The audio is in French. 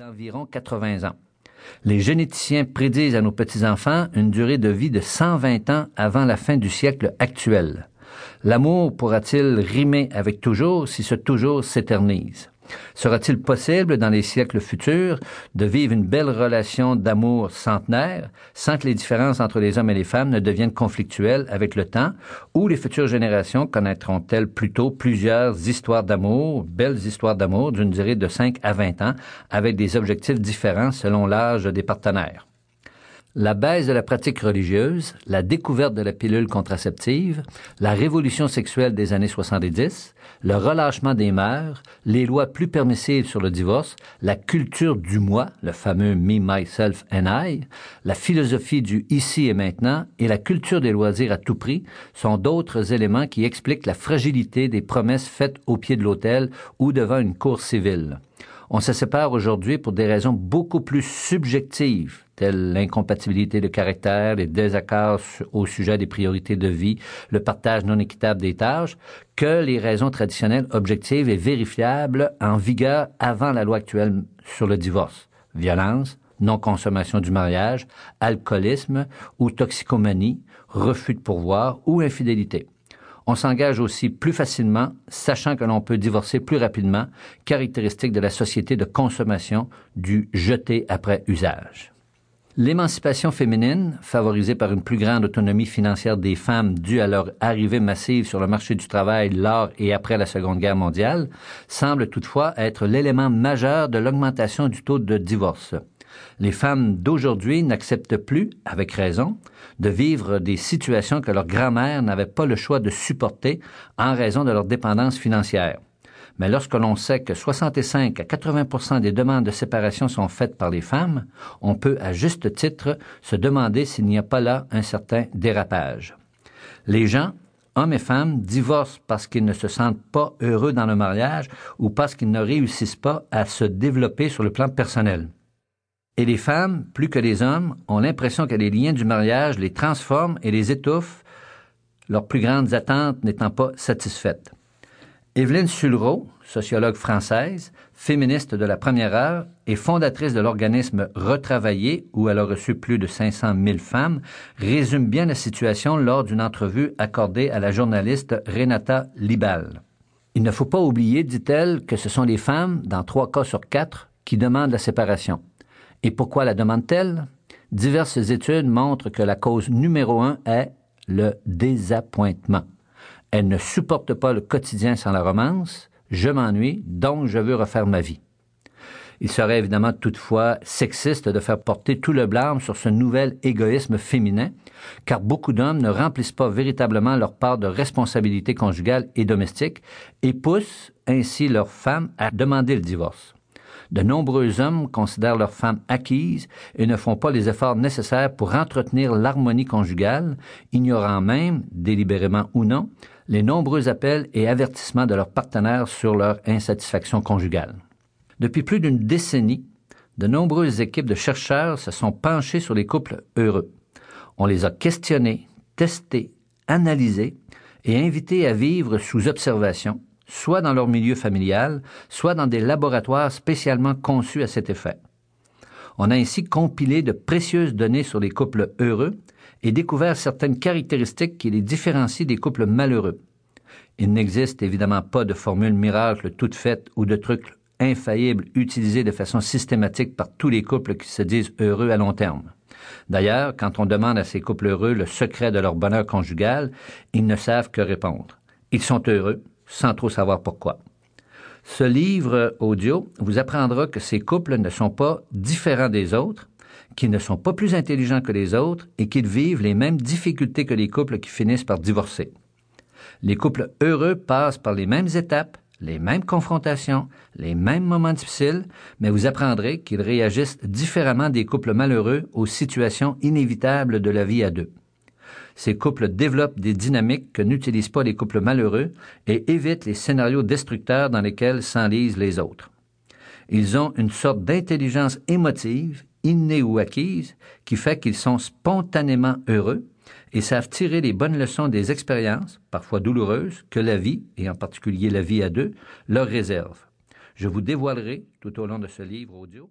d'environ 80 ans. Les généticiens prédisent à nos petits-enfants une durée de vie de 120 ans avant la fin du siècle actuel. L'amour pourra-t-il rimer avec toujours si ce toujours s'éternise? Sera-t-il possible dans les siècles futurs de vivre une belle relation d'amour centenaire sans que les différences entre les hommes et les femmes ne deviennent conflictuelles avec le temps ou les futures générations connaîtront-elles plutôt plusieurs histoires d'amour, belles histoires d'amour d'une durée de 5 à 20 ans avec des objectifs différents selon l'âge des partenaires? La baisse de la pratique religieuse, la découverte de la pilule contraceptive, la révolution sexuelle des années 70, le relâchement des mœurs, les lois plus permissives sur le divorce, la culture du moi, le fameux me, myself and I, la philosophie du ici et maintenant et la culture des loisirs à tout prix sont d'autres éléments qui expliquent la fragilité des promesses faites au pied de l'autel ou devant une cour civile. On se sépare aujourd'hui pour des raisons beaucoup plus subjectives, telles l'incompatibilité de caractère, les désaccords au sujet des priorités de vie, le partage non équitable des tâches, que les raisons traditionnelles objectives et vérifiables en vigueur avant la loi actuelle sur le divorce. Violence, non-consommation du mariage, alcoolisme ou toxicomanie, refus de pourvoir ou infidélité. On s'engage aussi plus facilement, sachant que l'on peut divorcer plus rapidement, caractéristique de la société de consommation du jeter après usage. L'émancipation féminine, favorisée par une plus grande autonomie financière des femmes due à leur arrivée massive sur le marché du travail lors et après la Seconde Guerre mondiale, semble toutefois être l'élément majeur de l'augmentation du taux de divorce. Les femmes d'aujourd'hui n'acceptent plus, avec raison, de vivre des situations que leur grand-mère n'avait pas le choix de supporter en raison de leur dépendance financière. Mais lorsque l'on sait que 65 à 80% des demandes de séparation sont faites par les femmes, on peut à juste titre se demander s'il n'y a pas là un certain dérapage. Les gens, hommes et femmes, divorcent parce qu'ils ne se sentent pas heureux dans le mariage ou parce qu'ils ne réussissent pas à se développer sur le plan personnel. Et les femmes, plus que les hommes, ont l'impression que les liens du mariage les transforment et les étouffent, leurs plus grandes attentes n'étant pas satisfaites. Evelyne Sulro, sociologue française, féministe de la première heure et fondatrice de l'organisme Retravailler, où elle a reçu plus de 500 000 femmes, résume bien la situation lors d'une entrevue accordée à la journaliste Renata Libal. Il ne faut pas oublier, dit-elle, que ce sont les femmes, dans trois cas sur quatre, qui demandent la séparation. Et pourquoi la demande-t-elle? Diverses études montrent que la cause numéro un est le désappointement. Elle ne supporte pas le quotidien sans la romance. Je m'ennuie, donc je veux refaire ma vie. Il serait évidemment toutefois sexiste de faire porter tout le blâme sur ce nouvel égoïsme féminin, car beaucoup d'hommes ne remplissent pas véritablement leur part de responsabilité conjugale et domestique et poussent ainsi leurs femmes à demander le divorce. De nombreux hommes considèrent leurs femmes acquises et ne font pas les efforts nécessaires pour entretenir l'harmonie conjugale, ignorant même, délibérément ou non, les nombreux appels et avertissements de leurs partenaires sur leur insatisfaction conjugale. Depuis plus d'une décennie, de nombreuses équipes de chercheurs se sont penchées sur les couples heureux. On les a questionnés, testés, analysés et invités à vivre sous observation, soit dans leur milieu familial, soit dans des laboratoires spécialement conçus à cet effet. On a ainsi compilé de précieuses données sur les couples heureux et découvert certaines caractéristiques qui les différencient des couples malheureux. Il n'existe évidemment pas de formule miracle toute faite ou de truc infaillible utilisé de façon systématique par tous les couples qui se disent heureux à long terme. D'ailleurs, quand on demande à ces couples heureux le secret de leur bonheur conjugal, ils ne savent que répondre. Ils sont heureux, sans trop savoir pourquoi. Ce livre audio vous apprendra que ces couples ne sont pas différents des autres, qu'ils ne sont pas plus intelligents que les autres et qu'ils vivent les mêmes difficultés que les couples qui finissent par divorcer. Les couples heureux passent par les mêmes étapes, les mêmes confrontations, les mêmes moments difficiles, mais vous apprendrez qu'ils réagissent différemment des couples malheureux aux situations inévitables de la vie à deux. Ces couples développent des dynamiques que n'utilisent pas les couples malheureux et évitent les scénarios destructeurs dans lesquels s'enlisent les autres. Ils ont une sorte d'intelligence émotive, innée ou acquise, qui fait qu'ils sont spontanément heureux et savent tirer les bonnes leçons des expériences, parfois douloureuses, que la vie, et en particulier la vie à deux, leur réserve. Je vous dévoilerai, tout au long de ce livre audio,